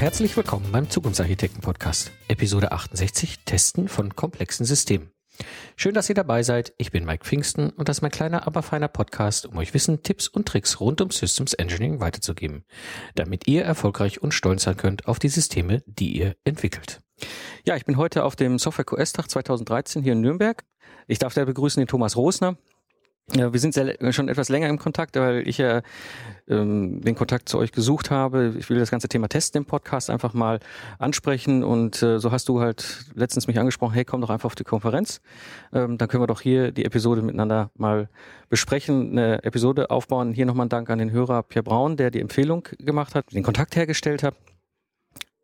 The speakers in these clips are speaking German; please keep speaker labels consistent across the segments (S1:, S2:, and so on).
S1: herzlich willkommen beim Zukunftsarchitekten Podcast, Episode 68 Testen von komplexen Systemen. Schön, dass ihr dabei seid. Ich bin Mike Pfingsten und das ist mein kleiner, aber feiner Podcast, um euch Wissen, Tipps und Tricks rund um Systems Engineering weiterzugeben, damit ihr erfolgreich und stolz sein könnt auf die Systeme, die ihr entwickelt.
S2: Ja, ich bin heute auf dem Software QS Tag 2013 hier in Nürnberg. Ich darf da begrüßen den Thomas Rosner. Ja, wir sind sehr, schon etwas länger im Kontakt, weil ich ja ähm, den Kontakt zu euch gesucht habe. Ich will das ganze Thema Testen im Podcast einfach mal ansprechen und äh, so hast du halt letztens mich angesprochen, hey, komm doch einfach auf die Konferenz. Ähm, dann können wir doch hier die Episode miteinander mal besprechen, eine Episode aufbauen. Hier nochmal ein Dank an den Hörer Pierre Braun, der die Empfehlung gemacht hat, den Kontakt hergestellt hat.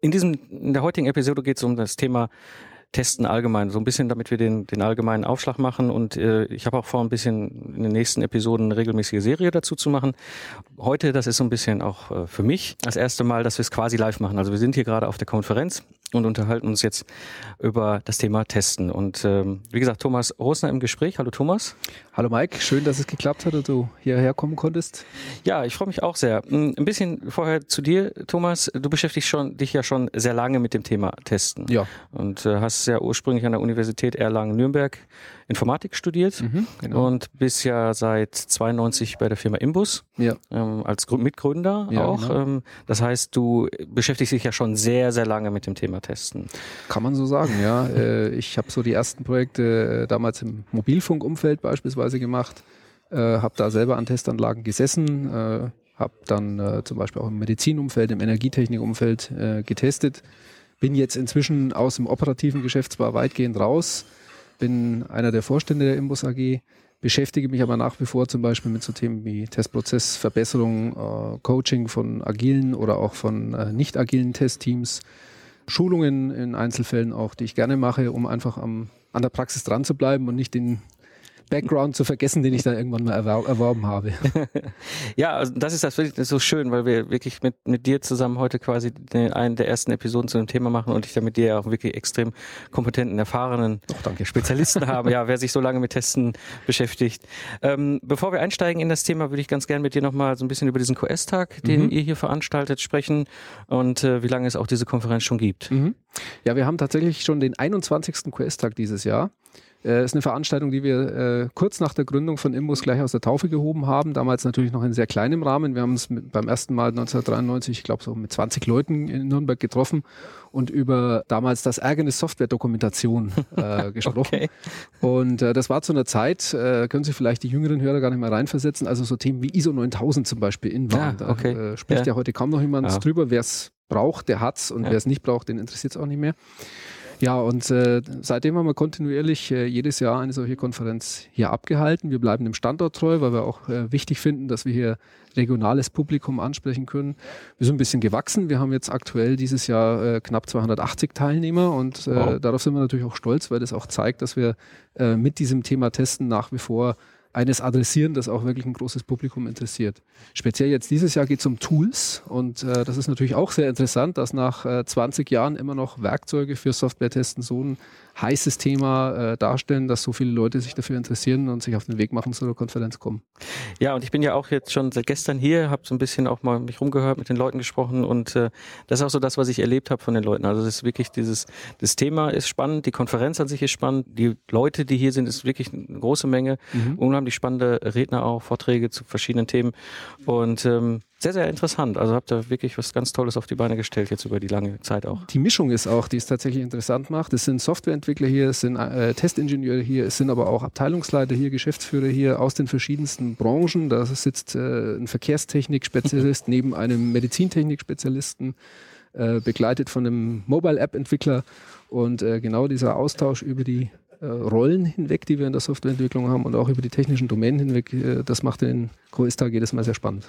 S2: In diesem, in der heutigen Episode geht es um das Thema Testen allgemein, so ein bisschen, damit wir den, den allgemeinen Aufschlag machen. Und äh, ich habe auch vor, ein bisschen in den nächsten Episoden eine regelmäßige Serie dazu zu machen. Heute, das ist so ein bisschen auch äh, für mich das erste Mal, dass wir es quasi live machen. Also wir sind hier gerade auf der Konferenz und unterhalten uns jetzt über das Thema Testen. Und ähm, wie gesagt, Thomas Rosner im Gespräch. Hallo Thomas.
S3: Hallo Mike, schön, dass es geklappt hat und du hierher kommen konntest.
S2: Ja, ich freue mich auch sehr. Hm, ein bisschen vorher zu dir, Thomas. Du beschäftigst schon, dich ja schon sehr lange mit dem Thema Testen.
S3: Ja.
S2: Und äh, hast ja ursprünglich an der Universität Erlangen-Nürnberg Informatik studiert mhm, genau. und bist ja seit 92 bei der Firma Imbus
S3: ja.
S2: ähm, als Mitgründer
S3: ja,
S2: auch.
S3: Genau.
S2: Ähm, das heißt, du beschäftigst dich ja schon sehr, sehr lange mit dem Thema Testen.
S3: Kann man so sagen, ja. Äh, ich habe so die ersten Projekte äh, damals im Mobilfunkumfeld beispielsweise gemacht, äh, habe da selber an Testanlagen gesessen, äh, habe dann äh, zum Beispiel auch im Medizinumfeld, im Energietechnikumfeld äh, getestet. Bin jetzt inzwischen aus dem operativen Geschäft zwar weitgehend raus, bin einer der Vorstände der Imbus AG, beschäftige mich aber nach wie vor zum Beispiel mit so Themen wie Testprozessverbesserung, äh, Coaching von agilen oder auch von äh, nicht agilen Testteams, Schulungen in Einzelfällen auch, die ich gerne mache, um einfach am, an der Praxis dran zu bleiben und nicht den Background zu vergessen, den ich dann irgendwann mal erwor erworben habe.
S2: ja, also das ist das wirklich so schön, weil wir wirklich mit, mit dir zusammen heute quasi den, einen der ersten Episoden zu dem Thema machen und ich da mit dir auch wirklich extrem kompetenten, erfahrenen
S3: oh,
S2: Spezialisten haben, ja, wer sich so lange mit Testen beschäftigt. Ähm, bevor wir einsteigen in das Thema, würde ich ganz gerne mit dir nochmal so ein bisschen über diesen QS-Tag, den mhm. ihr hier veranstaltet, sprechen und äh, wie lange es auch diese Konferenz schon gibt.
S3: Mhm. Ja, wir haben tatsächlich schon den 21. QS-Tag dieses Jahr. Äh, ist eine Veranstaltung, die wir äh, kurz nach der Gründung von Imbus gleich aus der Taufe gehoben haben. Damals natürlich noch in sehr kleinem Rahmen. Wir haben uns beim ersten Mal 1993, ich glaube so mit 20 Leuten in Nürnberg getroffen und über damals das Ärgernis Software-Dokumentation äh, gesprochen. okay. Und äh, das war zu einer Zeit, äh, können Sie vielleicht die jüngeren Hörer gar nicht mehr reinversetzen, also so Themen wie ISO 9000 zum Beispiel in waren.
S2: Ja, okay.
S3: Da äh, spricht ja. ja. heute kaum noch jemand ja. drüber. Wer es braucht, der hat's und ja. wer es nicht braucht, den interessiert es auch nicht mehr. Ja, und äh, seitdem haben wir kontinuierlich äh, jedes Jahr eine solche Konferenz hier abgehalten. Wir bleiben dem Standort treu, weil wir auch äh, wichtig finden, dass wir hier regionales Publikum ansprechen können. Wir sind ein bisschen gewachsen. Wir haben jetzt aktuell dieses Jahr äh, knapp 280 Teilnehmer und äh, wow. darauf sind wir natürlich auch stolz, weil das auch zeigt, dass wir äh, mit diesem Thema Testen nach wie vor eines adressieren, das auch wirklich ein großes Publikum interessiert. Speziell jetzt dieses Jahr geht es um Tools und äh, das ist natürlich auch sehr interessant, dass nach äh, 20 Jahren immer noch Werkzeuge für Software-Testen so ein heißes Thema äh, darstellen, dass so viele Leute sich dafür interessieren und sich auf den Weg machen zu der Konferenz kommen.
S2: Ja, und ich bin ja auch jetzt schon seit gestern hier, habe so ein bisschen auch mal mich rumgehört, mit den Leuten gesprochen und äh, das ist auch so das, was ich erlebt habe von den Leuten. Also das ist wirklich dieses, das Thema ist spannend, die Konferenz an sich ist spannend, die Leute, die hier sind, ist wirklich eine große Menge, mhm. Unheimlich spannende Redner auch, Vorträge zu verschiedenen Themen und ähm, sehr, sehr interessant. Also habt ihr wirklich was ganz Tolles auf die Beine gestellt, jetzt über die lange Zeit auch.
S3: Die Mischung ist auch, die es tatsächlich interessant macht. Es sind Softwareentwickler hier, es sind äh, Testingenieure hier, es sind aber auch Abteilungsleiter hier, Geschäftsführer hier aus den verschiedensten Branchen. Da sitzt äh, ein Verkehrstechnik-Spezialist neben einem Medizintechnik-Spezialisten, äh, begleitet von einem Mobile-App-Entwickler. Und äh, genau dieser Austausch über die Rollen hinweg, die wir in der Softwareentwicklung haben und auch über die technischen Domänen hinweg, äh, das macht den QS-Tag jedes Mal sehr spannend.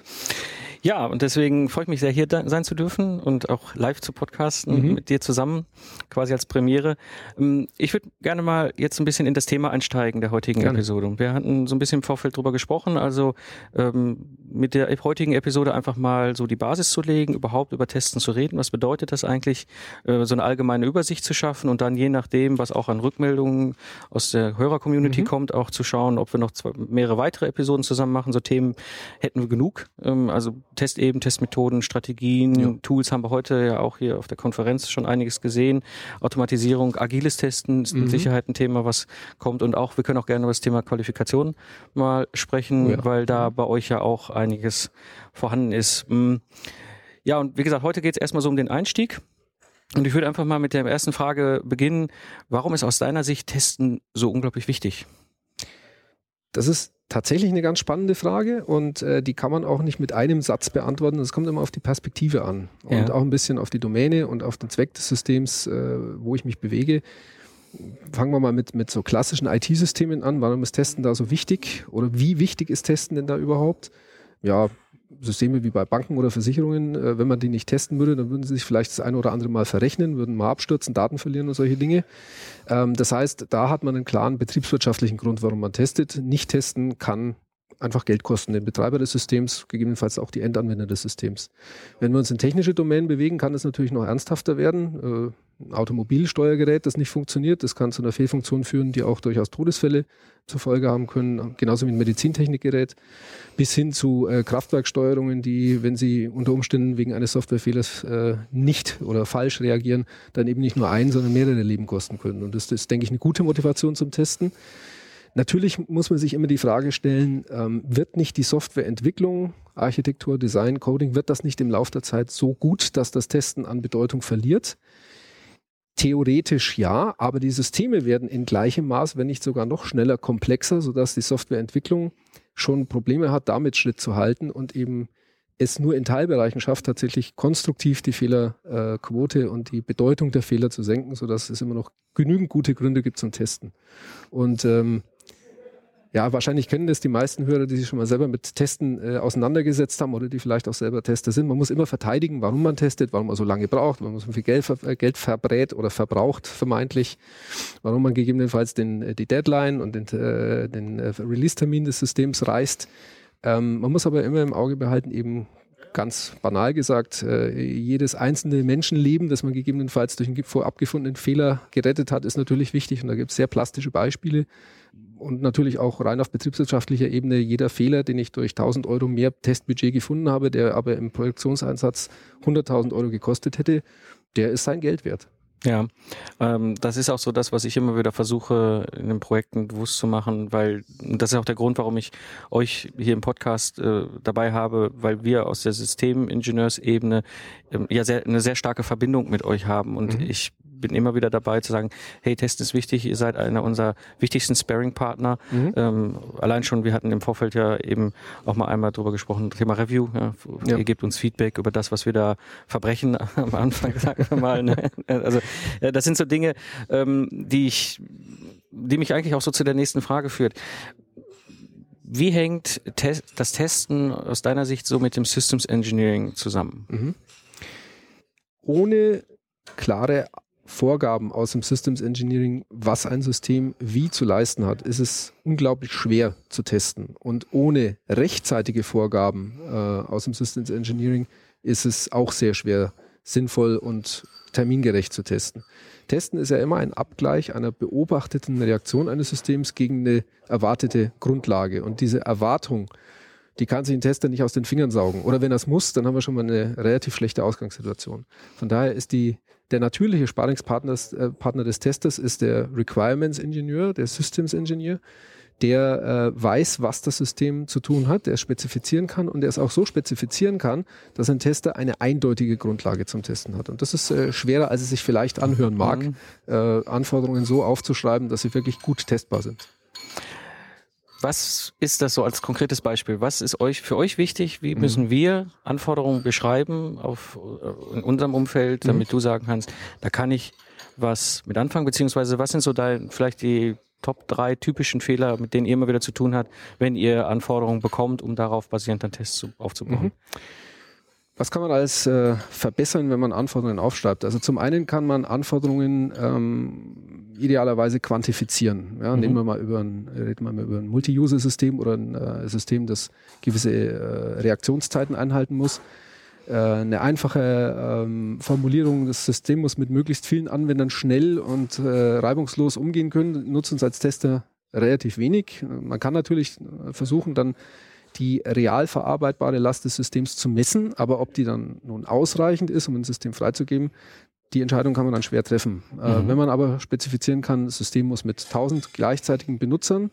S2: Ja, und deswegen freue ich mich sehr, hier sein zu dürfen und auch live zu podcasten mhm. mit dir zusammen, quasi als Premiere. Ähm, ich würde gerne mal jetzt ein bisschen in das Thema einsteigen der heutigen gerne. Episode. Wir hatten so ein bisschen im Vorfeld drüber gesprochen, also ähm, mit der heutigen Episode einfach mal so die Basis zu legen, überhaupt über Testen zu reden. Was bedeutet das eigentlich, äh, so eine allgemeine Übersicht zu schaffen und dann je nachdem, was auch an Rückmeldungen aus der Hörer-Community mhm. kommt, auch zu schauen, ob wir noch zwei, mehrere weitere Episoden zusammen machen. So Themen hätten wir genug. Ähm, also Testeben, Testmethoden, Strategien, ja. Tools haben wir heute ja auch hier auf der Konferenz schon einiges gesehen. Automatisierung, agiles Testen ist mit mhm. Sicherheit ein Thema, was kommt. Und auch, wir können auch gerne über das Thema Qualifikation mal sprechen, ja. weil da bei euch ja auch einiges vorhanden ist. Mm. Ja, und wie gesagt, heute geht es erstmal so um den Einstieg. Und ich würde einfach mal mit der ersten Frage beginnen. Warum ist aus deiner Sicht Testen so unglaublich wichtig?
S3: Das ist tatsächlich eine ganz spannende Frage und äh, die kann man auch nicht mit einem Satz beantworten. Es kommt immer auf die Perspektive an und ja. auch ein bisschen auf die Domäne und auf den Zweck des Systems, äh, wo ich mich bewege. Fangen wir mal mit, mit so klassischen IT-Systemen an. Warum ist Testen da so wichtig oder wie wichtig ist Testen denn da überhaupt? Ja, Systeme wie bei Banken oder Versicherungen, äh, wenn man die nicht testen würde, dann würden sie sich vielleicht das eine oder andere Mal verrechnen, würden mal abstürzen, Daten verlieren und solche Dinge. Ähm, das heißt, da hat man einen klaren betriebswirtschaftlichen Grund, warum man testet. Nicht testen kann einfach Geld kosten, den Betreiber des Systems, gegebenenfalls auch die Endanwender des Systems. Wenn wir uns in technische Domänen bewegen, kann es natürlich noch ernsthafter werden. Ein Automobilsteuergerät, das nicht funktioniert, das kann zu einer Fehlfunktion führen, die auch durchaus Todesfälle zur Folge haben können, genauso wie ein Medizintechnikgerät, bis hin zu äh, Kraftwerksteuerungen, die, wenn sie unter Umständen wegen eines Softwarefehlers äh, nicht oder falsch reagieren, dann eben nicht nur ein, sondern mehrere Leben kosten können. Und das ist, denke ich, eine gute Motivation zum Testen. Natürlich muss man sich immer die Frage stellen, ähm, wird nicht die Softwareentwicklung, Architektur, Design, Coding, wird das nicht im Laufe der Zeit so gut, dass das Testen an Bedeutung verliert? Theoretisch ja, aber die Systeme werden in gleichem Maß, wenn nicht sogar noch schneller komplexer, sodass die Softwareentwicklung schon Probleme hat, damit Schritt zu halten und eben es nur in Teilbereichen schafft, tatsächlich konstruktiv die Fehlerquote äh, und die Bedeutung der Fehler zu senken, sodass es immer noch genügend gute Gründe gibt zum Testen. Und ähm, ja, wahrscheinlich kennen das die meisten Hörer, die sich schon mal selber mit Testen äh, auseinandergesetzt haben oder die vielleicht auch selber Tester sind. Man muss immer verteidigen, warum man testet, warum man so lange braucht, warum man so viel Geld, äh, Geld verbrät oder verbraucht, vermeintlich, warum man gegebenenfalls den, äh, die Deadline und den, äh, den äh, Release-Termin des Systems reißt. Ähm, man muss aber immer im Auge behalten, eben ganz banal gesagt, äh, jedes einzelne Menschenleben, das man gegebenenfalls durch einen vorab gefundenen Fehler gerettet hat, ist natürlich wichtig. Und da gibt es sehr plastische Beispiele und natürlich auch rein auf betriebswirtschaftlicher Ebene jeder Fehler, den ich durch 1000 Euro mehr Testbudget gefunden habe, der aber im Produktionseinsatz 100.000 Euro gekostet hätte, der ist sein Geld wert.
S2: Ja, ähm, das ist auch so das, was ich immer wieder versuche in den Projekten bewusst zu machen, weil das ist auch der Grund, warum ich euch hier im Podcast äh, dabei habe, weil wir aus der Systemingenieursebene ähm, ja sehr, eine sehr starke Verbindung mit euch haben und mhm. ich bin immer wieder dabei zu sagen, hey, Test ist wichtig, ihr seid einer unserer wichtigsten Sparing-Partner. Mhm. Ähm, allein schon, wir hatten im Vorfeld ja eben auch mal einmal drüber gesprochen, Thema Review. Ja. Ja. Ihr gebt uns Feedback über das, was wir da verbrechen am Anfang, sagen wir mal. Ne? Also ja, das sind so Dinge, ähm, die ich, die mich eigentlich auch so zu der nächsten Frage führt. Wie hängt das Testen aus deiner Sicht so mit dem Systems Engineering zusammen? Mhm.
S3: Ohne klare Vorgaben aus dem Systems Engineering, was ein System wie zu leisten hat, ist es unglaublich schwer zu testen. Und ohne rechtzeitige Vorgaben äh, aus dem Systems Engineering ist es auch sehr schwer, sinnvoll und termingerecht zu testen. Testen ist ja immer ein Abgleich einer beobachteten Reaktion eines Systems gegen eine erwartete Grundlage. Und diese Erwartung, die kann sich ein Tester nicht aus den Fingern saugen. Oder wenn er es muss, dann haben wir schon mal eine relativ schlechte Ausgangssituation. Von daher ist die der natürliche Sparingspartner äh, Partner des Testers ist der Requirements Engineer, der Systems Engineer, der äh, weiß, was das System zu tun hat, der spezifizieren kann und der es auch so spezifizieren kann, dass ein Tester eine eindeutige Grundlage zum Testen hat. Und das ist äh, schwerer, als es sich vielleicht anhören mag, mhm. äh, Anforderungen so aufzuschreiben, dass sie wirklich gut testbar sind.
S2: Was ist das so als konkretes Beispiel? Was ist euch für euch wichtig? Wie mhm. müssen wir Anforderungen beschreiben auf äh, in unserem Umfeld, mhm. damit mhm. du sagen kannst, da kann ich was mit anfangen, beziehungsweise was sind so da vielleicht die Top drei typischen Fehler, mit denen ihr immer wieder zu tun habt, wenn ihr Anforderungen bekommt, um darauf basierend dann Tests aufzubauen? Mhm.
S3: Was kann man alles äh, verbessern, wenn man Anforderungen aufschreibt? Also zum einen kann man Anforderungen ähm, idealerweise quantifizieren. Ja, mhm. Nehmen wir mal über ein, reden wir mal über ein Multi-User-System oder ein äh, System, das gewisse äh, Reaktionszeiten einhalten muss. Äh, eine einfache ähm, Formulierung, das System muss mit möglichst vielen Anwendern schnell und äh, reibungslos umgehen können, nutzt uns als Tester relativ wenig. Man kann natürlich versuchen, dann die real verarbeitbare Last des Systems zu messen, aber ob die dann nun ausreichend ist, um ein System freizugeben, die Entscheidung kann man dann schwer treffen. Äh, mhm. Äh, wenn man aber spezifizieren kann, das System muss mit 1000 gleichzeitigen Benutzern,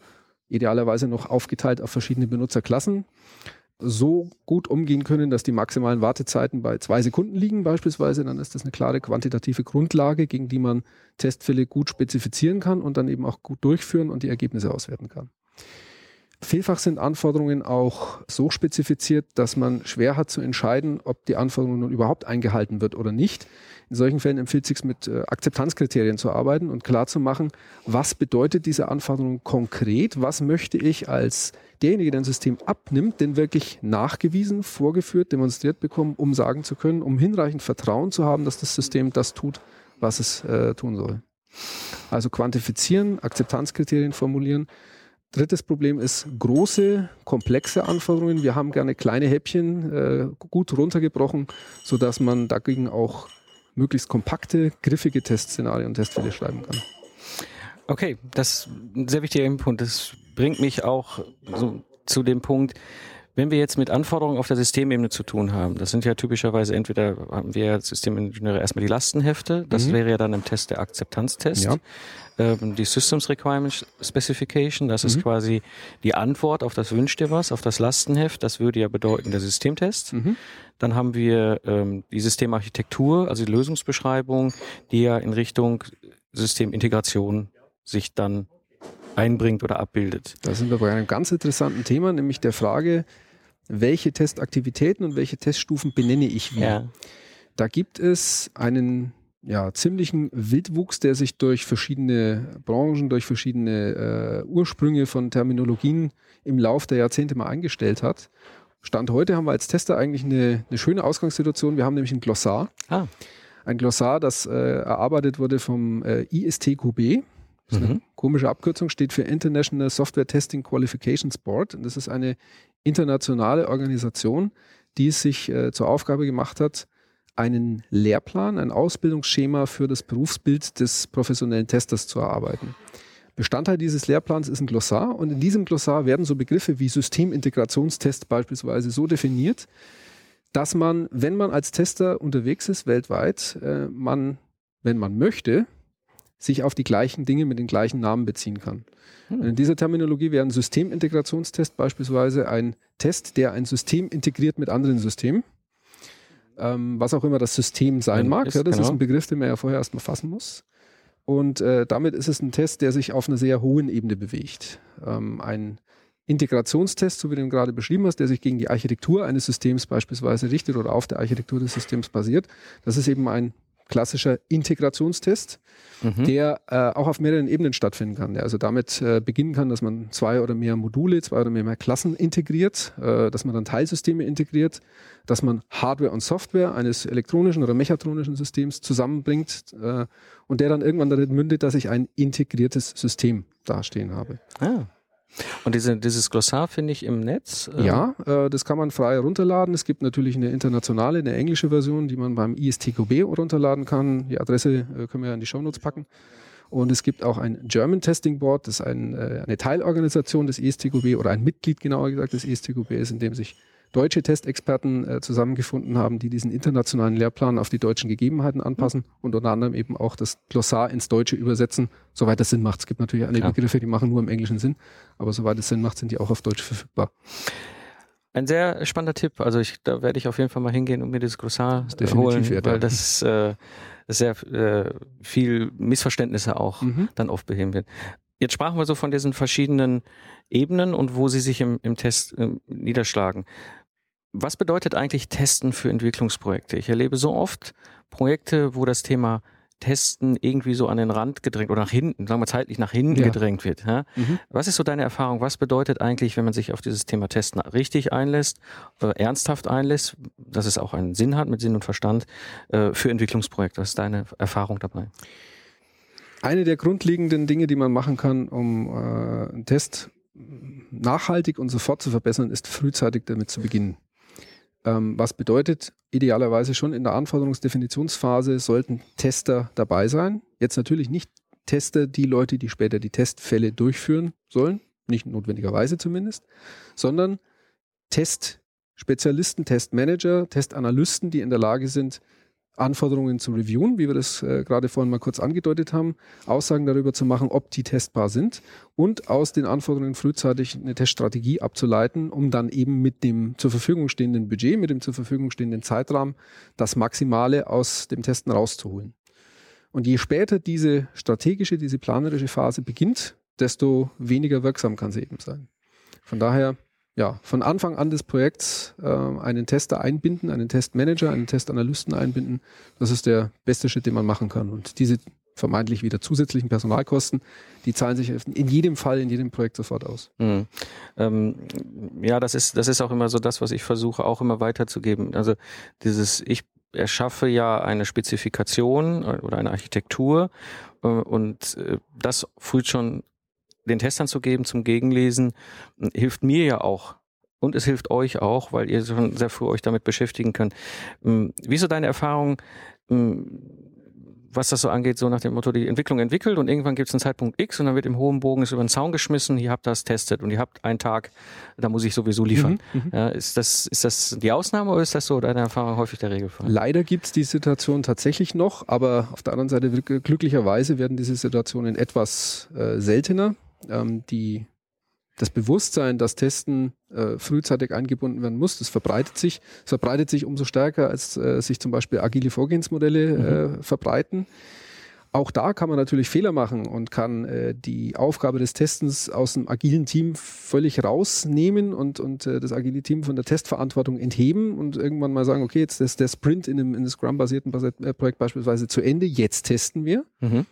S3: idealerweise noch aufgeteilt auf verschiedene Benutzerklassen, so gut umgehen können, dass die maximalen Wartezeiten bei zwei Sekunden liegen beispielsweise, dann ist das eine klare quantitative Grundlage, gegen die man Testfälle gut spezifizieren kann und dann eben auch gut durchführen und die Ergebnisse auswerten kann. Vielfach sind Anforderungen auch so spezifiziert, dass man schwer hat zu entscheiden, ob die Anforderung nun überhaupt eingehalten wird oder nicht. In solchen Fällen empfiehlt es sich mit äh, Akzeptanzkriterien zu arbeiten und klar zu machen, was bedeutet diese Anforderung konkret, was möchte ich als derjenige, der ein System abnimmt, denn wirklich nachgewiesen, vorgeführt, demonstriert bekommen, um sagen zu können, um hinreichend Vertrauen zu haben, dass das System das tut, was es äh, tun soll. Also quantifizieren, Akzeptanzkriterien formulieren, Drittes Problem ist große, komplexe Anforderungen. Wir haben gerne kleine Häppchen äh, gut runtergebrochen, sodass man dagegen auch möglichst kompakte, griffige Testszenarien und Testfälle schreiben kann.
S2: Okay, das ist ein sehr wichtiger Punkt. Das bringt mich auch so zu dem Punkt, wenn wir jetzt mit Anforderungen auf der Systemebene zu tun haben, das sind ja typischerweise entweder haben wir als Systemingenieure erstmal die Lastenhefte, das mhm. wäre ja dann im Test der Akzeptanztest. Ja. Ähm, die Systems Requirement Specification, das mhm. ist quasi die Antwort auf das Wünsch dir was, auf das Lastenheft, das würde ja bedeuten der Systemtest. Mhm. Dann haben wir ähm, die Systemarchitektur, also die Lösungsbeschreibung, die ja in Richtung Systemintegration sich dann einbringt oder abbildet.
S3: Da sind wir bei einem ganz interessanten Thema, nämlich der Frage, welche Testaktivitäten und welche Teststufen benenne ich wie. Ja. Da gibt es einen ja, ziemlichen Wildwuchs, der sich durch verschiedene Branchen, durch verschiedene äh, Ursprünge von Terminologien im Lauf der Jahrzehnte mal eingestellt hat. Stand heute haben wir als Tester eigentlich eine, eine schöne Ausgangssituation. Wir haben nämlich ein Glossar. Ah. Ein Glossar, das äh, erarbeitet wurde vom äh, ISTQB. Das ist eine mhm. komische Abkürzung, steht für International Software Testing Qualifications Board. Und das ist eine internationale Organisation, die es sich äh, zur Aufgabe gemacht hat, einen Lehrplan, ein Ausbildungsschema für das Berufsbild des professionellen Testers zu erarbeiten. Bestandteil dieses Lehrplans ist ein Glossar und in diesem Glossar werden so Begriffe wie Systemintegrationstest beispielsweise so definiert, dass man, wenn man als Tester unterwegs ist weltweit, äh, man, wenn man möchte, sich auf die gleichen Dinge mit den gleichen Namen beziehen kann. Hm. In dieser Terminologie wäre ein Systemintegrationstest beispielsweise ein Test, der ein System integriert mit anderen Systemen. Ähm, was auch immer das System sein mag. Ist, ja, das genau. ist ein Begriff, den man ja vorher erstmal fassen muss. Und äh, damit ist es ein Test, der sich auf einer sehr hohen Ebene bewegt. Ähm, ein Integrationstest, so wie du ihn gerade beschrieben hast, der sich gegen die Architektur eines Systems beispielsweise richtet oder auf der Architektur des Systems basiert. Das ist eben ein klassischer Integrationstest, mhm. der äh, auch auf mehreren Ebenen stattfinden kann. Der also damit äh, beginnen kann, dass man zwei oder mehr Module, zwei oder mehr, Klassen integriert, äh, dass man dann Teilsysteme integriert, dass man Hardware und Software eines elektronischen oder mechatronischen Systems zusammenbringt äh, und der dann irgendwann darin mündet, dass ich ein integriertes System dastehen habe. Ah.
S2: Und diese, dieses Glossar finde ich im Netz?
S3: Äh ja, äh, das kann man frei runterladen. Es gibt natürlich eine internationale, eine englische Version, die man beim ISTQB runterladen kann. Die Adresse äh, können wir ja in die Shownotes packen. Und es gibt auch ein German Testing Board, das ein, äh, eine Teilorganisation des ISTQB oder ein Mitglied genauer gesagt des ISTQB ist, in dem sich deutsche Testexperten äh, zusammengefunden haben, die diesen internationalen Lehrplan auf die deutschen Gegebenheiten anpassen und unter anderem eben auch das Glossar ins Deutsche übersetzen, soweit das Sinn macht. Es gibt natürlich einige ja. Begriffe, die machen nur im Englischen Sinn, aber soweit es Sinn macht, sind die auch auf Deutsch verfügbar.
S2: Ein sehr spannender Tipp. Also ich, da werde ich auf jeden Fall mal hingehen und mir das Glossar das holen, wert, weil das äh, sehr äh, viel Missverständnisse auch mhm. dann oft beheben wird. Jetzt sprachen wir so von diesen verschiedenen Ebenen und wo sie sich im, im Test äh, niederschlagen. Was bedeutet eigentlich Testen für Entwicklungsprojekte? Ich erlebe so oft Projekte, wo das Thema Testen irgendwie so an den Rand gedrängt oder nach hinten, sagen wir zeitlich nach hinten ja. gedrängt wird. Ja? Mhm. Was ist so deine Erfahrung? Was bedeutet eigentlich, wenn man sich auf dieses Thema Testen richtig einlässt, äh, ernsthaft einlässt, dass es auch einen Sinn hat mit Sinn und Verstand äh, für Entwicklungsprojekte? Was ist deine Erfahrung dabei?
S3: Eine der grundlegenden Dinge, die man machen kann, um äh, einen Test nachhaltig und sofort zu verbessern, ist frühzeitig damit zu beginnen. Ähm, was bedeutet, idealerweise schon in der Anforderungsdefinitionsphase sollten Tester dabei sein. Jetzt natürlich nicht Tester, die Leute, die später die Testfälle durchführen sollen, nicht notwendigerweise zumindest, sondern Testspezialisten, Testmanager, Testanalysten, die in der Lage sind, Anforderungen zu reviewen, wie wir das äh, gerade vorhin mal kurz angedeutet haben, Aussagen darüber zu machen, ob die testbar sind und aus den Anforderungen frühzeitig eine Teststrategie abzuleiten, um dann eben mit dem zur Verfügung stehenden Budget, mit dem zur Verfügung stehenden Zeitrahmen das Maximale aus dem Testen rauszuholen. Und je später diese strategische, diese planerische Phase beginnt, desto weniger wirksam kann sie eben sein. Von daher ja, von Anfang an des Projekts äh, einen Tester einbinden, einen Testmanager, einen Testanalysten einbinden. Das ist der beste Schritt, den man machen kann. Und diese vermeintlich wieder zusätzlichen Personalkosten, die zahlen sich in jedem Fall, in jedem Projekt sofort aus. Mhm.
S2: Ähm, ja, das ist, das ist auch immer so das, was ich versuche auch immer weiterzugeben. Also dieses, ich erschaffe ja eine Spezifikation oder eine Architektur äh, und äh, das früh schon den Testern zu geben zum Gegenlesen, hilft mir ja auch. Und es hilft euch auch, weil ihr schon sehr früh euch damit beschäftigen könnt. Hm, wie so deine Erfahrung, hm, was das so angeht, so nach dem Motto, die Entwicklung entwickelt und irgendwann gibt es einen Zeitpunkt X und dann wird im hohen Bogen es über den Zaun geschmissen, ihr habt das testet und ihr habt einen Tag, da muss ich sowieso liefern. Mhm, mhm. ja, ist, das, ist das die Ausnahme oder ist das so deine Erfahrung häufig der Regelfall?
S3: Leider gibt es die Situation tatsächlich noch, aber auf der anderen Seite glücklicherweise werden diese Situationen etwas äh, seltener ähm, die, das Bewusstsein, dass Testen äh, frühzeitig eingebunden werden muss, das verbreitet sich. Es verbreitet sich umso stärker, als äh, sich zum Beispiel agile Vorgehensmodelle mhm. äh, verbreiten. Auch da kann man natürlich Fehler machen und kann äh, die Aufgabe des Testens aus dem agilen Team völlig rausnehmen und, und äh, das agile Team von der Testverantwortung entheben und irgendwann mal sagen, okay, jetzt ist der Sprint in einem, in einem Scrum-basierten äh, Projekt beispielsweise zu Ende, jetzt testen wir. Mhm.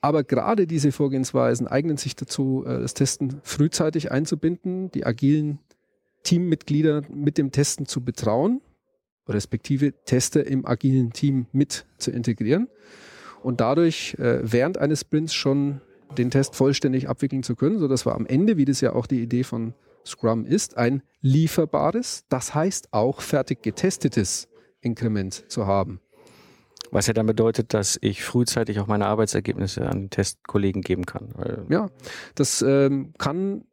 S3: Aber gerade diese Vorgehensweisen eignen sich dazu, äh, das Testen frühzeitig einzubinden, die agilen Teammitglieder mit dem Testen zu betrauen, respektive Tester im agilen Team mit zu integrieren und dadurch äh, während eines Sprints schon den Test vollständig abwickeln zu können, sodass wir am Ende, wie das ja auch die Idee von Scrum ist, ein lieferbares, das heißt auch fertig getestetes Inkrement zu haben.
S2: Was ja dann bedeutet, dass ich frühzeitig auch meine Arbeitsergebnisse an Testkollegen geben kann.
S3: Ja, das ähm, kann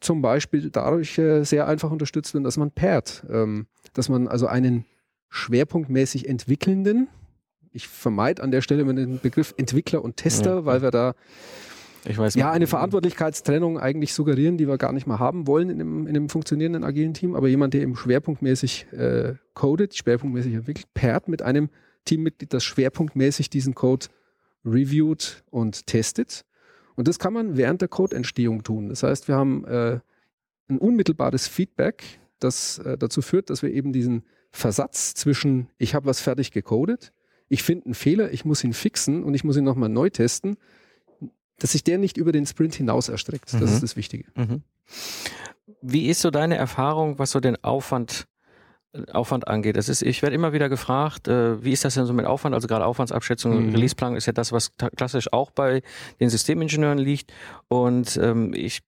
S3: zum Beispiel dadurch äh, sehr einfach unterstützt werden, dass man pairt, ähm, dass man also einen schwerpunktmäßig entwickelnden, ich vermeide an der Stelle immer den Begriff Entwickler und Tester, ja. weil wir da weiß ja, eine Verantwortlichkeitstrennung eigentlich suggerieren, die wir gar nicht mehr haben wollen in einem, in einem funktionierenden agilen Team. Aber jemand, der eben schwerpunktmäßig äh, codet, schwerpunktmäßig entwickelt, pairt mit einem Teammitglied, das schwerpunktmäßig diesen Code reviewt und testet. Und das kann man während der Codeentstehung tun. Das heißt, wir haben äh, ein unmittelbares Feedback, das äh, dazu führt, dass wir eben diesen Versatz zwischen, ich habe was fertig gecodet, ich finde einen Fehler, ich muss ihn fixen und ich muss ihn nochmal neu testen, dass sich der nicht über den Sprint hinaus erstreckt. Das mhm. ist das Wichtige. Mhm.
S2: Wie ist so deine Erfahrung, was so den Aufwand Aufwand angeht. Das ist, ich werde immer wieder gefragt, äh, wie ist das denn so mit Aufwand? Also gerade Aufwandsabschätzung, mhm. Releaseplanung ist ja das, was klassisch auch bei den Systemingenieuren liegt. Und ähm, ich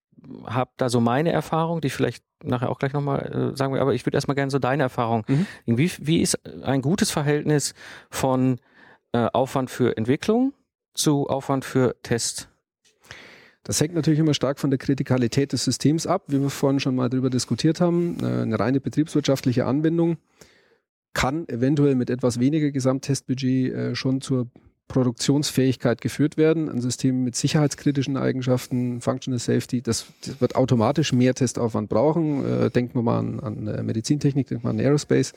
S2: habe da so meine Erfahrung, die ich vielleicht nachher auch gleich nochmal äh, sagen will, aber ich würde erstmal gerne so deine Erfahrung. Mhm. Wie, wie ist ein gutes Verhältnis von äh, Aufwand für Entwicklung zu Aufwand für Test?
S3: Das hängt natürlich immer stark von der Kritikalität des Systems ab, wie wir vorhin schon mal darüber diskutiert haben. Äh, eine reine betriebswirtschaftliche Anwendung kann eventuell mit etwas weniger Gesamttestbudget äh, schon zur Produktionsfähigkeit geführt werden. Ein System mit sicherheitskritischen Eigenschaften, Functional Safety, das, das wird automatisch mehr Testaufwand brauchen. Äh, denken wir mal an, an Medizintechnik, denken wir an Aerospace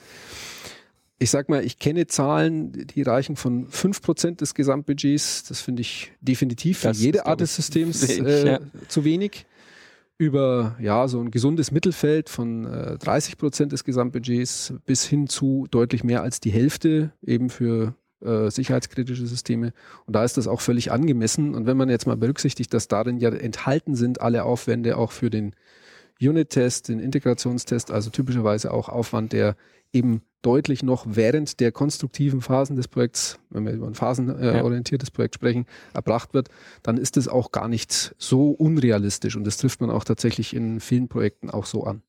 S3: ich sag mal, ich kenne Zahlen, die reichen von 5% des Gesamtbudgets. Das finde ich definitiv für das jede Art des Systems wenig, äh, ja. zu wenig. Über ja, so ein gesundes Mittelfeld von äh, 30% des Gesamtbudgets bis hin zu deutlich mehr als die Hälfte eben für äh, sicherheitskritische Systeme. Und da ist das auch völlig angemessen. Und wenn man jetzt mal berücksichtigt, dass darin ja enthalten sind alle Aufwände auch für den Unit-Test, den Integrationstest, also typischerweise auch Aufwand, der eben deutlich noch während der konstruktiven Phasen des Projekts, wenn wir über ein phasenorientiertes Projekt sprechen, erbracht wird, dann ist es auch gar nicht so unrealistisch und das trifft man auch tatsächlich in vielen Projekten auch so an.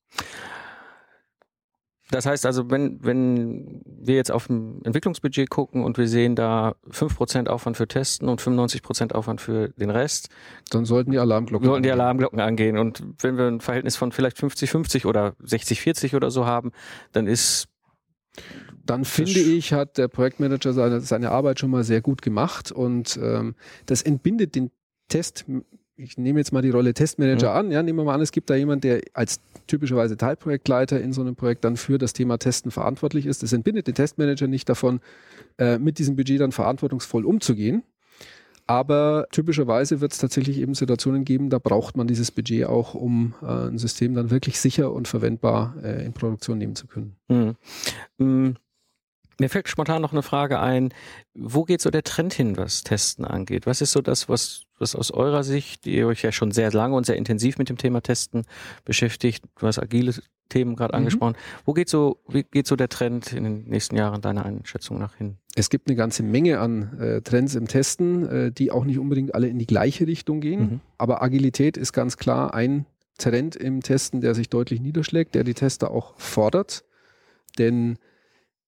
S2: Das heißt also, wenn, wenn wir jetzt auf ein Entwicklungsbudget gucken und wir sehen da 5% Aufwand für Testen und 95% Aufwand für den Rest,
S3: dann sollten die Alarmglocken
S2: sollten die Alarmglocken angehen. Und wenn wir ein Verhältnis von vielleicht 50-50 oder 60-40 oder so haben, dann ist
S3: dann finde ich, hat der Projektmanager seine, seine Arbeit schon mal sehr gut gemacht und ähm, das entbindet den Test ich nehme jetzt mal die Rolle Testmanager mhm. an. Ja, nehmen wir mal an, es gibt da jemand, der als typischerweise Teilprojektleiter in so einem Projekt dann für das Thema Testen verantwortlich ist. Das entbindet den Testmanager nicht davon, äh, mit diesem Budget dann verantwortungsvoll umzugehen. Aber typischerweise wird es tatsächlich eben Situationen geben, da braucht man dieses Budget auch, um äh, ein System dann wirklich sicher und verwendbar äh, in Produktion nehmen zu können. Mhm.
S2: Mhm. Mir fällt spontan noch eine Frage ein. Wo geht so der Trend hin, was Testen angeht? Was ist so das, was, was aus eurer Sicht, ihr euch ja schon sehr lange und sehr intensiv mit dem Thema Testen beschäftigt, du hast agile Themen gerade mhm. angesprochen. Wo geht so, wie geht so der Trend in den nächsten Jahren deiner Einschätzung nach hin?
S3: Es gibt eine ganze Menge an äh, Trends im Testen, äh, die auch nicht unbedingt alle in die gleiche Richtung gehen. Mhm. Aber Agilität ist ganz klar ein Trend im Testen, der sich deutlich niederschlägt, der die Tester auch fordert. Denn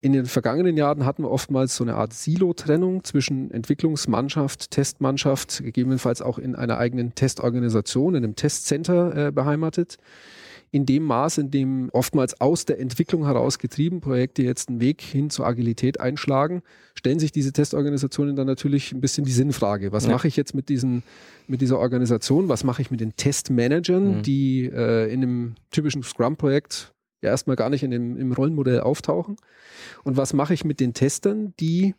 S3: in den vergangenen Jahren hatten wir oftmals so eine Art Silo-Trennung zwischen Entwicklungsmannschaft, Testmannschaft, gegebenenfalls auch in einer eigenen Testorganisation, in einem Testcenter äh, beheimatet. In dem Maß, in dem oftmals aus der Entwicklung heraus getrieben Projekte jetzt einen Weg hin zur Agilität einschlagen, stellen sich diese Testorganisationen dann natürlich ein bisschen die Sinnfrage. Was ja. mache ich jetzt mit, diesen, mit dieser Organisation? Was mache ich mit den Testmanagern, mhm. die äh, in einem typischen Scrum-Projekt ja erstmal gar nicht in dem, im Rollenmodell auftauchen. Und was mache ich mit den Testern, die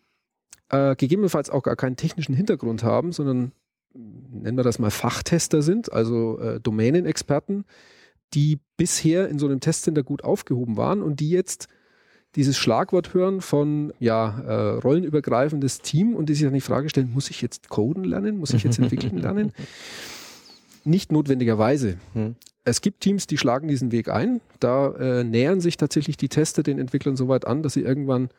S3: äh, gegebenenfalls auch gar keinen technischen Hintergrund haben, sondern nennen wir das mal Fachtester sind, also äh, Domänenexperten, die bisher in so einem Testcenter gut aufgehoben waren und die jetzt dieses Schlagwort hören von ja, äh, rollenübergreifendes Team und die sich dann die Frage stellen, muss ich jetzt coden lernen? Muss ich jetzt entwickeln lernen? Nicht notwendigerweise. Hm es gibt Teams, die schlagen diesen Weg ein. Da äh, nähern sich tatsächlich die Tester den Entwicklern so weit an, dass sie irgendwann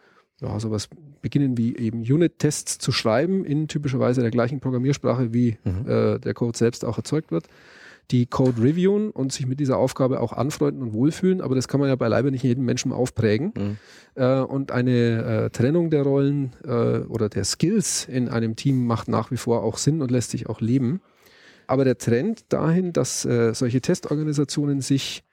S3: ja, sowas beginnen wie eben Unit-Tests zu schreiben in typischerweise der gleichen Programmiersprache, wie mhm. äh, der Code selbst auch erzeugt wird. Die Code reviewen und sich mit dieser Aufgabe auch anfreunden und wohlfühlen, aber das kann man ja beileibe nicht jedem Menschen aufprägen. Mhm. Äh, und eine äh, Trennung der Rollen äh, oder der Skills in einem Team macht nach wie vor auch Sinn und lässt sich auch leben. Aber der Trend dahin, dass äh, solche Testorganisationen sich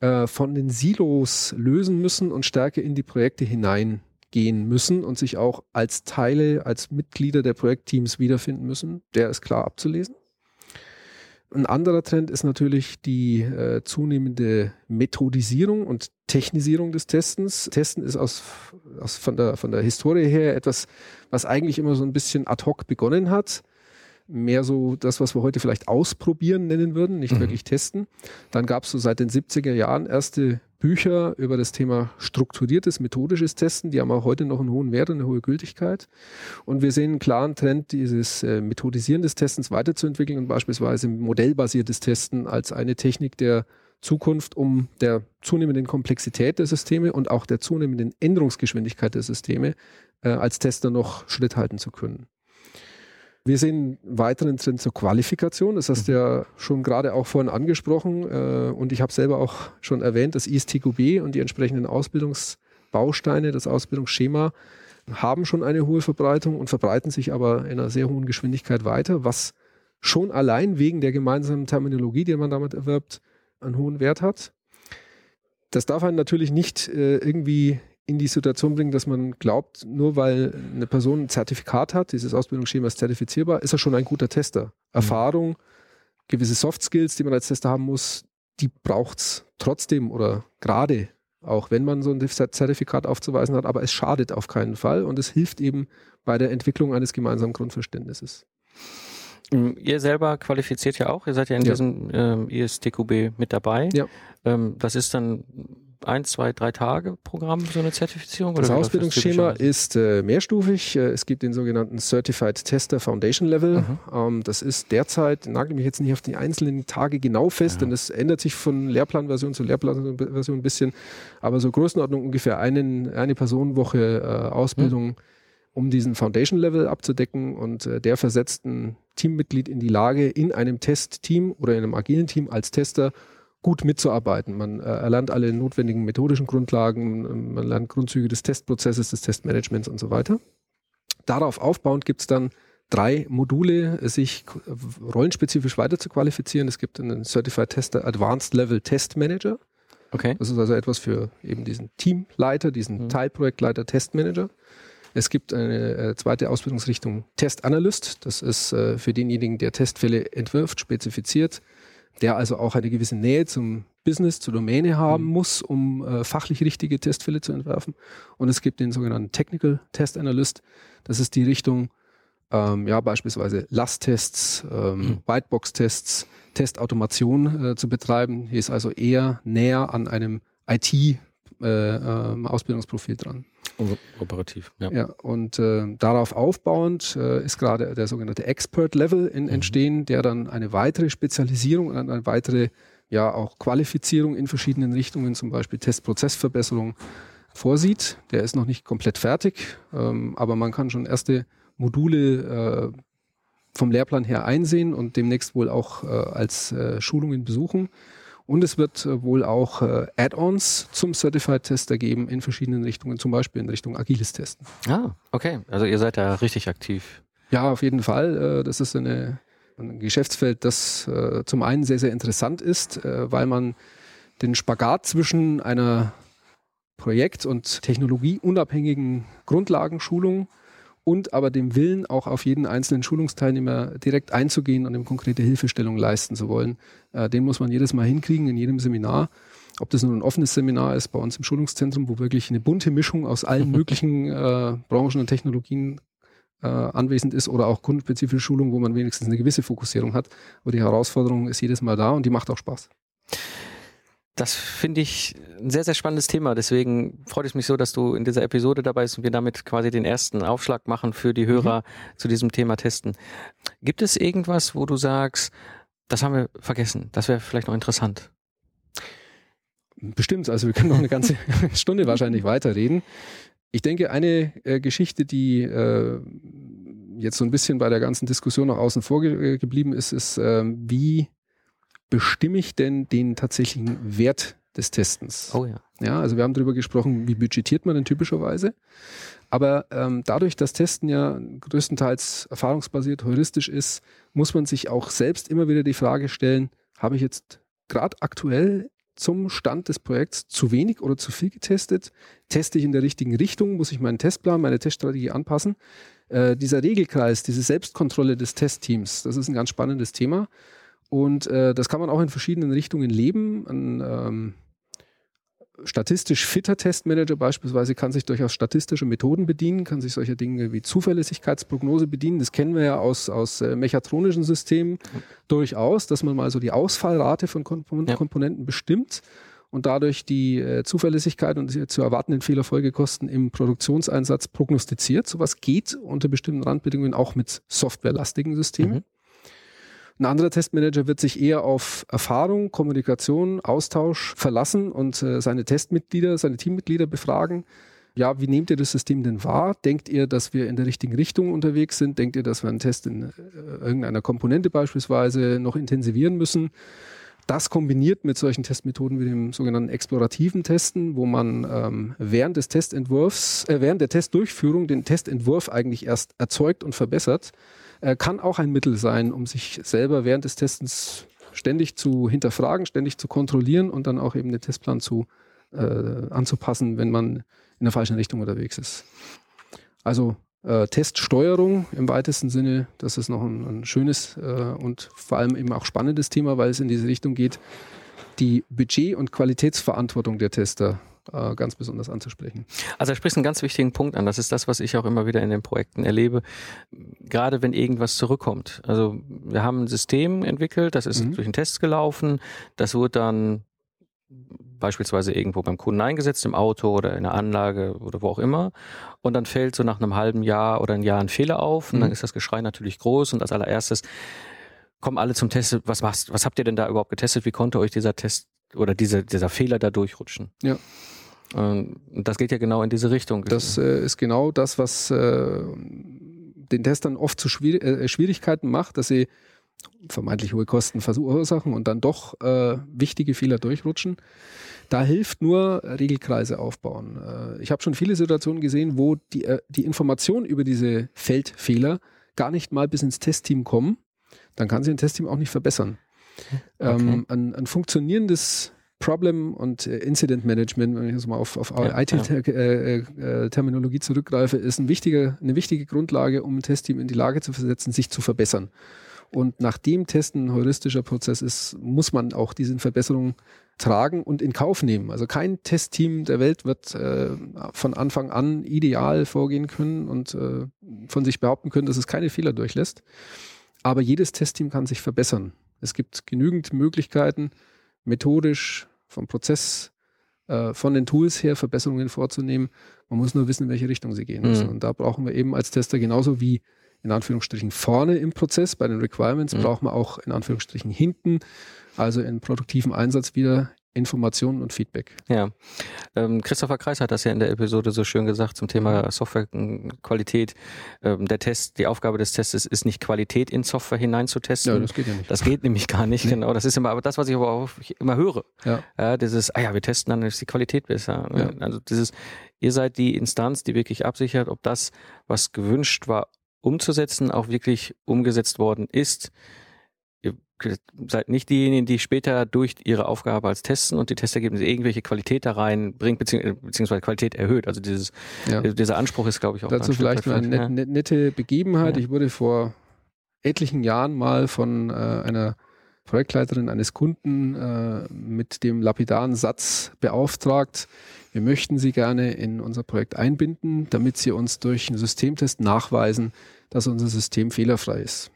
S3: äh, von den Silos lösen müssen und stärker in die Projekte hineingehen müssen und sich auch als Teile, als Mitglieder der Projektteams wiederfinden müssen, der ist klar abzulesen. Ein anderer Trend ist natürlich die äh, zunehmende Methodisierung und Technisierung des Testens. Testen ist aus, aus von, der, von der Historie her etwas, was eigentlich immer so ein bisschen ad hoc begonnen hat mehr so das, was wir heute vielleicht ausprobieren nennen würden, nicht mhm. wirklich testen. Dann gab es so seit den 70er Jahren erste Bücher über das Thema strukturiertes, methodisches Testen. Die haben auch heute noch einen hohen Wert und eine hohe Gültigkeit. Und wir sehen einen klaren Trend, dieses äh, Methodisieren des Testens weiterzuentwickeln und beispielsweise modellbasiertes Testen als eine Technik der Zukunft, um der zunehmenden Komplexität der Systeme und auch der zunehmenden Änderungsgeschwindigkeit der Systeme äh, als Tester noch Schritt halten zu können. Wir sehen weiteren Trend zur Qualifikation. Das hast du ja schon gerade auch vorhin angesprochen. Äh, und ich habe selber auch schon erwähnt, das ISTQB und die entsprechenden Ausbildungsbausteine, das Ausbildungsschema haben schon eine hohe Verbreitung und verbreiten sich aber in einer sehr hohen Geschwindigkeit weiter, was schon allein wegen der gemeinsamen Terminologie, die man damit erwirbt, einen hohen Wert hat. Das darf einen natürlich nicht äh, irgendwie in die Situation bringen, dass man glaubt, nur weil eine Person ein Zertifikat hat, dieses Ausbildungsschema ist zertifizierbar, ist er schon ein guter Tester. Mhm. Erfahrung, gewisse Soft Skills, die man als Tester haben muss, die braucht es trotzdem oder gerade, auch wenn man so ein Zertifikat aufzuweisen hat, aber es schadet auf keinen Fall und es hilft eben bei der Entwicklung eines gemeinsamen Grundverständnisses.
S2: Ähm, ihr selber qualifiziert ja auch, ihr seid ja in ja. diesem ähm, ISTQB mit dabei. Ja. Ähm, das ist dann ein, zwei, drei Tage Programm, so eine Zertifizierung?
S3: Das Ausbildungsschema ist äh, mehrstufig. Äh, es gibt den sogenannten Certified Tester Foundation Level. Mhm. Ähm, das ist derzeit, nagel mich jetzt nicht auf die einzelnen Tage genau fest, ja. denn es ändert sich von Lehrplanversion zu Lehrplanversion ein bisschen, aber so Größenordnung ungefähr einen, eine Personenwoche äh, Ausbildung. Mhm um diesen Foundation Level abzudecken und äh, der versetzt ein Teammitglied in die Lage, in einem Testteam oder in einem agilen Team als Tester gut mitzuarbeiten. Man äh, erlernt alle notwendigen methodischen Grundlagen, man lernt Grundzüge des Testprozesses, des Testmanagements und so weiter. Darauf aufbauend gibt es dann drei Module, sich rollenspezifisch weiter zu qualifizieren. Es gibt einen Certified Tester Advanced Level Test Manager. Okay. Das ist also etwas für eben diesen Teamleiter, diesen mhm. Teilprojektleiter Testmanager. Es gibt eine äh, zweite Ausbildungsrichtung Test Analyst. Das ist äh, für denjenigen, der Testfälle entwirft, spezifiziert, der also auch eine gewisse Nähe zum Business, zur Domäne haben mhm. muss, um äh, fachlich richtige Testfälle zu entwerfen. Und es gibt den sogenannten Technical Test Analyst. Das ist die Richtung, ähm, ja, beispielsweise Lasttests, ähm, mhm. Whitebox-Tests, Testautomation äh, zu betreiben. Hier ist also eher näher an einem IT-Ausbildungsprofil äh, äh, dran.
S2: Operativ,
S3: ja. ja und äh, darauf aufbauend äh, ist gerade der sogenannte Expert-Level in, mhm. entstehen, der dann eine weitere Spezialisierung und eine weitere ja auch Qualifizierung in verschiedenen Richtungen, zum Beispiel Testprozessverbesserung, vorsieht. Der ist noch nicht komplett fertig, ähm, aber man kann schon erste Module äh, vom Lehrplan her einsehen und demnächst wohl auch äh, als äh, Schulungen besuchen. Und es wird äh, wohl auch äh, Add-ons zum Certified Tester geben in verschiedenen Richtungen, zum Beispiel in Richtung agiles Testen.
S2: Ah, okay. Also ihr seid da richtig aktiv.
S3: Ja, auf jeden Fall. Äh, das ist eine, ein Geschäftsfeld, das zum einen sehr, sehr interessant ist, weil man den Spagat zwischen einer Projekt- und technologieunabhängigen Grundlagenschulung und aber dem Willen, auch auf jeden einzelnen Schulungsteilnehmer direkt einzugehen und ihm konkrete Hilfestellung leisten zu wollen. Äh, den muss man jedes Mal hinkriegen in jedem Seminar. Ob das nur ein offenes Seminar ist bei uns im Schulungszentrum, wo wirklich eine bunte Mischung aus allen möglichen äh, Branchen und Technologien äh, anwesend ist oder auch kundenspezifische Schulung, wo man wenigstens eine gewisse Fokussierung hat. Aber die Herausforderung ist jedes Mal da und die macht auch Spaß.
S2: Das finde ich ein sehr, sehr spannendes Thema. Deswegen freut es mich so, dass du in dieser Episode dabei bist und wir damit quasi den ersten Aufschlag machen für die Hörer mhm. zu diesem Thema Testen. Gibt es irgendwas, wo du sagst, das haben wir vergessen, das wäre vielleicht noch interessant?
S3: Bestimmt, also wir können noch eine ganze Stunde wahrscheinlich weiterreden. Ich denke, eine äh, Geschichte, die äh, jetzt so ein bisschen bei der ganzen Diskussion noch außen vor ge geblieben ist, ist, äh, wie bestimme ich denn den tatsächlichen Wert des Testens?
S2: Oh ja.
S3: Ja, also wir haben darüber gesprochen, wie budgetiert man denn typischerweise. Aber ähm, dadurch, dass Testen ja größtenteils erfahrungsbasiert, heuristisch ist, muss man sich auch selbst immer wieder die Frage stellen, habe ich jetzt gerade aktuell zum Stand des Projekts zu wenig oder zu viel getestet? Teste ich in der richtigen Richtung? Muss ich meinen Testplan, meine Teststrategie anpassen? Äh, dieser Regelkreis, diese Selbstkontrolle des Testteams, das ist ein ganz spannendes Thema. Und äh, das kann man auch in verschiedenen Richtungen leben. Ein ähm, statistisch fitter Testmanager beispielsweise kann sich durchaus statistische Methoden bedienen, kann sich solche Dinge wie Zuverlässigkeitsprognose bedienen. Das kennen wir ja aus, aus äh, mechatronischen Systemen durchaus, dass man mal so die Ausfallrate von Komp ja. Komponenten bestimmt und dadurch die äh, Zuverlässigkeit und die zu erwartenden Fehlerfolgekosten im Produktionseinsatz prognostiziert. Sowas geht unter bestimmten Randbedingungen auch mit softwarelastigen Systemen. Mhm. Ein anderer Testmanager wird sich eher auf Erfahrung, Kommunikation, Austausch verlassen und äh, seine Testmitglieder, seine Teammitglieder befragen. Ja, wie nehmt ihr das System denn wahr? Denkt ihr, dass wir in der richtigen Richtung unterwegs sind? Denkt ihr, dass wir einen Test in äh, irgendeiner Komponente beispielsweise noch intensivieren müssen? Das kombiniert mit solchen Testmethoden wie dem sogenannten explorativen Testen, wo man ähm, während des Testentwurfs, äh, während der Testdurchführung den Testentwurf eigentlich erst erzeugt und verbessert äh, kann auch ein Mittel sein, um sich selber während des Testens ständig zu hinterfragen, ständig zu kontrollieren und dann auch eben den Testplan zu äh, anzupassen, wenn man in der falschen Richtung unterwegs ist. Also äh, Teststeuerung im weitesten Sinne, das ist noch ein, ein schönes äh, und vor allem eben auch spannendes Thema, weil es in diese Richtung geht, die Budget- und Qualitätsverantwortung der Tester äh, ganz besonders anzusprechen.
S2: Also er spricht einen ganz wichtigen Punkt an. Das ist das, was ich auch immer wieder in den Projekten erlebe. Gerade wenn irgendwas zurückkommt. Also wir haben ein System entwickelt, das ist mhm. durch einen Test gelaufen. Das wurde dann beispielsweise irgendwo beim Kunden eingesetzt, im Auto oder in der Anlage oder wo auch immer. Und dann fällt so nach einem halben Jahr oder ein Jahr ein Fehler auf und mhm. dann ist das Geschrei natürlich groß und als allererstes kommen alle zum Test. Was machst, was habt ihr denn da überhaupt getestet? Wie konnte euch dieser Test oder dieser, dieser Fehler da durchrutschen?
S3: Ja.
S2: Und das geht ja genau in diese Richtung.
S3: Das äh, ist genau das, was äh, den Testern oft zu Schwier äh, Schwierigkeiten macht, dass sie vermeintlich hohe Kosten verursachen und dann doch äh, wichtige Fehler durchrutschen. Da hilft nur Regelkreise aufbauen. Äh, ich habe schon viele Situationen gesehen, wo die, äh, die Informationen über diese Feldfehler gar nicht mal bis ins Testteam kommen. Dann kann sich ein Testteam auch nicht verbessern. Okay. Ähm, ein, ein funktionierendes Problem- und äh, Incident Management, wenn ich jetzt mal auf, auf ja, IT-Terminologie ja. zurückgreife, ist ein wichtiger, eine wichtige Grundlage, um ein Testteam in die Lage zu versetzen, sich zu verbessern. Und nachdem Testen ein heuristischer Prozess ist, muss man auch diese Verbesserungen tragen und in Kauf nehmen. Also kein Testteam der Welt wird äh, von Anfang an ideal vorgehen können und äh, von sich behaupten können, dass es keine Fehler durchlässt. Aber jedes Testteam kann sich verbessern. Es gibt genügend Möglichkeiten, methodisch, vom Prozess, äh, von den Tools her Verbesserungen vorzunehmen. Man muss nur wissen, in welche Richtung sie gehen müssen. Mhm. Und da brauchen wir eben als Tester genauso wie in Anführungsstrichen vorne im Prozess bei den Requirements, mhm. brauchen wir auch in Anführungsstrichen hinten, also in produktivem Einsatz wieder Informationen und Feedback.
S2: Ja, ähm, Christopher Kreis hat das ja in der Episode so schön gesagt zum Thema Softwarequalität. Ähm, der Test, die Aufgabe des Tests ist nicht Qualität in Software hineinzutesten. Ja,
S3: das geht ja nicht.
S2: Das geht nämlich gar nicht, nee. genau. Das ist immer, aber das, was ich aber auch immer höre. Ja. ja. Dieses, ah ja, wir testen, dann ist die Qualität besser. Ja. Also dieses, ihr seid die Instanz, die wirklich absichert, ob das, was gewünscht war, umzusetzen, auch wirklich umgesetzt worden ist. Ihr seid nicht diejenigen, die später durch ihre Aufgabe als Testen und die Testergebnisse irgendwelche Qualität da reinbringt, beziehungsweise Qualität erhöht. Also dieses, ja. dieser Anspruch ist, glaube ich, auch
S3: Dazu vielleicht eine net, nette Begebenheit. Ja. Ich wurde vor etlichen Jahren mal von äh, einer Projektleiterin eines Kunden äh, mit dem lapidaren Satz beauftragt, wir möchten Sie gerne in unser Projekt einbinden, damit Sie uns durch einen Systemtest nachweisen, dass unser System fehlerfrei ist.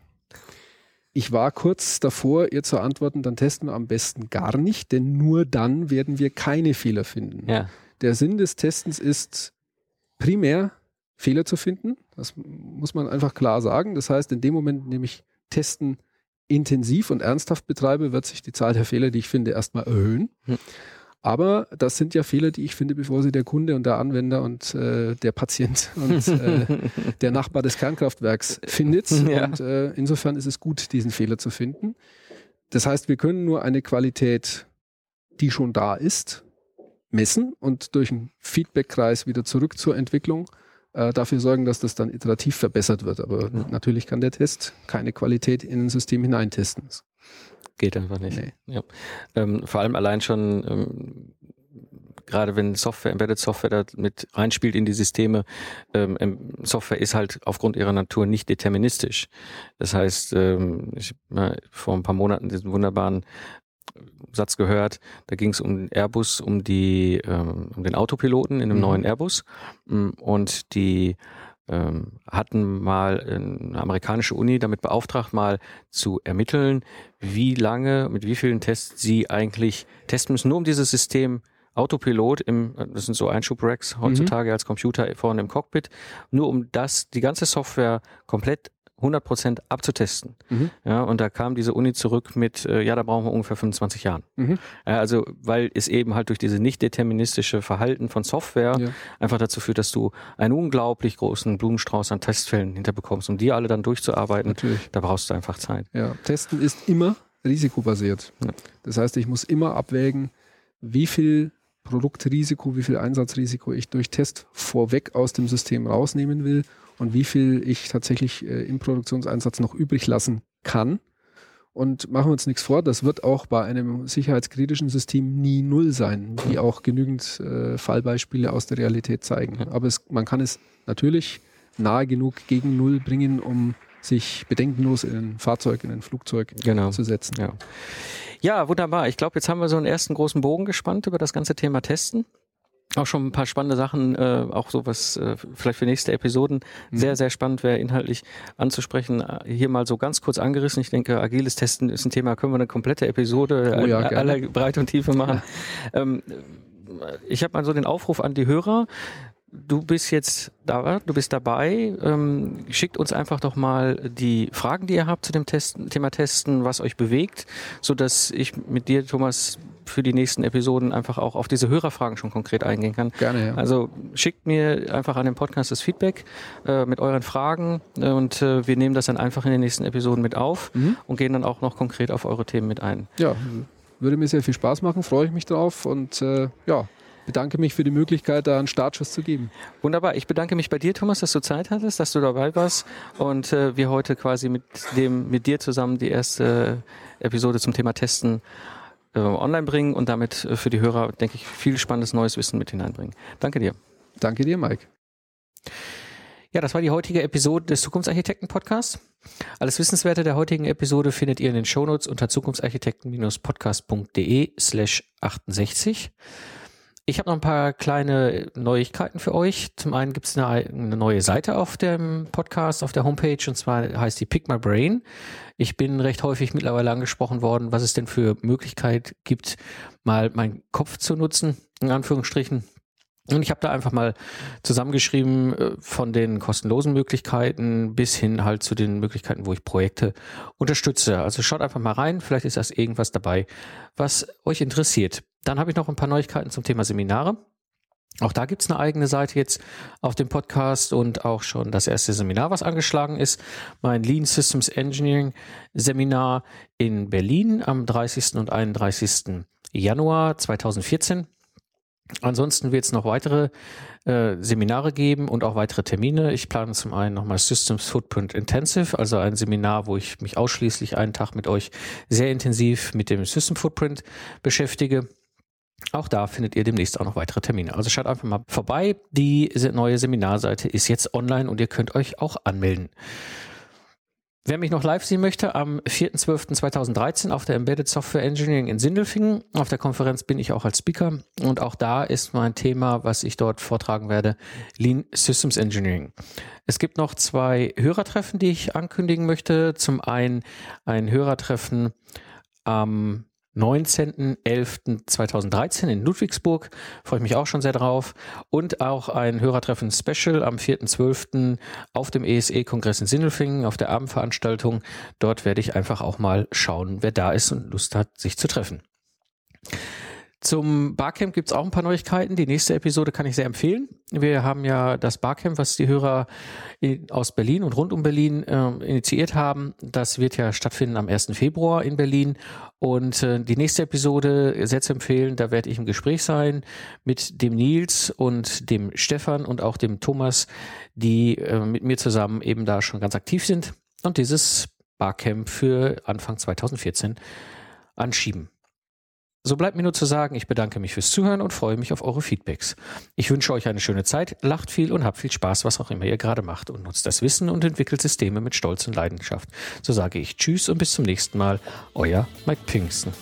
S3: Ich war kurz davor, ihr zu antworten, dann testen wir am besten gar nicht, denn nur dann werden wir keine Fehler finden. Ja. Der Sinn des Testens ist primär Fehler zu finden. Das muss man einfach klar sagen. Das heißt, in dem Moment, in dem ich Testen intensiv und ernsthaft betreibe, wird sich die Zahl der Fehler, die ich finde, erstmal erhöhen. Hm. Aber das sind ja Fehler, die ich finde, bevor sie der Kunde und der Anwender und äh, der Patient und äh, der Nachbar des Kernkraftwerks findet. Ja. Und äh, insofern ist es gut, diesen Fehler zu finden. Das heißt, wir können nur eine Qualität, die schon da ist, messen und durch einen Feedbackkreis wieder zurück zur Entwicklung äh, dafür sorgen, dass das dann iterativ verbessert wird. Aber mhm. natürlich kann der Test keine Qualität in ein System hineintesten.
S2: Geht einfach nicht. Nee. Ja. Ähm, vor allem allein schon, ähm, gerade wenn Software, Embedded Software da mit reinspielt in die Systeme, ähm, Software ist halt aufgrund ihrer Natur nicht deterministisch. Das heißt, ähm, ich habe vor ein paar Monaten diesen wunderbaren Satz gehört, da ging es um Airbus, um die, ähm, um den Autopiloten in einem mhm. neuen Airbus mm, und die ähm, hatten mal eine amerikanische Uni damit beauftragt, mal zu ermitteln, wie lange, mit wie vielen Tests sie eigentlich testen müssen, nur um dieses System Autopilot im, das sind so Einschubracks heutzutage mhm. als Computer vorne im Cockpit, nur um das, die ganze Software komplett 100 Prozent abzutesten. Mhm. Ja, und da kam diese Uni zurück mit, äh, ja, da brauchen wir ungefähr 25 Jahren. Mhm. Ja, also, weil es eben halt durch diese nicht deterministische Verhalten von Software ja. einfach dazu führt, dass du einen unglaublich großen Blumenstrauß an Testfällen hinterbekommst, um die alle dann durchzuarbeiten. Natürlich. Da brauchst du einfach Zeit.
S3: Ja, Testen ist immer risikobasiert. Ja. Das heißt, ich muss immer abwägen, wie viel Produktrisiko, wie viel Einsatzrisiko ich durch Test vorweg aus dem System rausnehmen will und wie viel ich tatsächlich äh, im Produktionseinsatz noch übrig lassen kann. Und machen wir uns nichts vor, das wird auch bei einem sicherheitskritischen System nie null sein, wie auch genügend äh, Fallbeispiele aus der Realität zeigen. Aber es, man kann es natürlich nahe genug gegen null bringen, um sich bedenkenlos in ein Fahrzeug, in ein Flugzeug genau. zu setzen.
S2: Ja. ja, wunderbar. Ich glaube, jetzt haben wir so einen ersten großen Bogen gespannt über das ganze Thema Testen auch schon ein paar spannende Sachen, äh, auch sowas äh, vielleicht für nächste Episoden. Mhm. Sehr, sehr spannend wäre inhaltlich anzusprechen. Äh, hier mal so ganz kurz angerissen. Ich denke, agiles Testen ist ein Thema, können wir eine komplette Episode oh ja, aller Breite und Tiefe machen. ähm, ich habe mal so den Aufruf an die Hörer. Du bist jetzt da, du bist dabei. Ähm, schickt uns einfach doch mal die Fragen, die ihr habt zu dem Testen, Thema Testen, was euch bewegt, so dass ich mit dir, Thomas,
S4: für die nächsten Episoden einfach auch auf diese Hörerfragen schon konkret eingehen kann.
S3: Gerne, ja.
S4: Also schickt mir einfach an den Podcast das Feedback äh, mit euren Fragen äh, und äh, wir nehmen das dann einfach in den nächsten Episoden mit auf mhm. und gehen dann auch noch konkret auf eure Themen mit ein.
S3: Ja, würde mir sehr viel Spaß machen, freue ich mich drauf und äh, ja, bedanke mich für die Möglichkeit, da einen Startschuss zu geben.
S4: Wunderbar. Ich bedanke mich bei dir, Thomas, dass du Zeit hattest, dass du dabei warst und äh, wir heute quasi mit dem, mit dir zusammen die erste Episode zum Thema Testen äh, online bringen und damit äh, für die Hörer, denke ich, viel spannendes neues Wissen mit hineinbringen. Danke dir.
S3: Danke dir, Mike.
S2: Ja, das war die heutige Episode des Zukunftsarchitekten-Podcasts. Alles Wissenswerte der heutigen Episode findet ihr in den Shownotes unter zukunftsarchitekten-podcast.de slash 68. Ich habe noch ein paar kleine Neuigkeiten für euch. Zum einen gibt es eine, eine, neue Seite auf dem Podcast, auf der Homepage, und zwar heißt die Pick My Brain. Ich bin recht häufig mittlerweile angesprochen worden, was es denn für Möglichkeit gibt, mal meinen Kopf zu nutzen, in Anführungsstrichen. Und ich habe da einfach mal zusammengeschrieben äh, von den kostenlosen Möglichkeiten bis hin halt zu den Möglichkeiten, wo ich Projekte unterstütze. Also schaut einfach mal rein, vielleicht ist das irgendwas dabei, was euch interessiert. Dann habe ich noch ein paar Neuigkeiten zum Thema Seminare. Auch da gibt es eine eigene Seite jetzt auf dem Podcast und auch schon das erste Seminar, was angeschlagen ist. Mein Lean Systems Engineering Seminar in Berlin am 30. und 31. Januar 2014. Ansonsten wird es noch weitere äh, Seminare geben und auch weitere Termine. Ich plane zum einen nochmal Systems Footprint Intensive, also ein Seminar, wo ich mich ausschließlich einen Tag mit euch sehr intensiv mit dem System Footprint beschäftige. Auch da findet ihr demnächst auch noch weitere Termine. Also schaut einfach mal vorbei. Die neue Seminarseite ist jetzt online und ihr könnt euch auch anmelden. Wer mich noch live sehen möchte, am 4.12.2013 auf der Embedded Software Engineering in Sindelfingen. Auf der Konferenz bin ich auch als Speaker und auch da ist mein Thema, was ich dort vortragen werde, Lean Systems Engineering. Es gibt noch zwei Hörertreffen, die ich ankündigen möchte. Zum einen ein Hörertreffen am 19.11.2013 in Ludwigsburg. Freue ich mich auch schon sehr drauf. Und auch ein Hörertreffen Special am 4.12. auf dem ESE-Kongress in Sindelfingen, auf der Abendveranstaltung. Dort werde ich einfach auch mal schauen, wer da ist und Lust hat, sich zu treffen. Zum Barcamp gibt es auch ein paar Neuigkeiten. Die nächste Episode kann ich sehr empfehlen. Wir haben ja das Barcamp, was die Hörer aus Berlin und rund um Berlin äh, initiiert haben. Das wird ja stattfinden am 1. Februar in Berlin. Und äh, die nächste Episode sehr zu empfehlen, da werde ich im Gespräch sein mit dem Nils und dem Stefan und auch dem Thomas, die äh, mit mir zusammen eben da schon ganz aktiv sind und dieses Barcamp für Anfang 2014 anschieben. So bleibt mir nur zu sagen, ich bedanke mich fürs Zuhören und freue mich auf eure Feedbacks. Ich wünsche euch eine schöne Zeit, lacht viel und habt viel Spaß, was auch immer ihr gerade macht und nutzt das Wissen und entwickelt Systeme mit Stolz und Leidenschaft. So sage ich Tschüss und bis zum nächsten Mal, euer Mike Pinksten.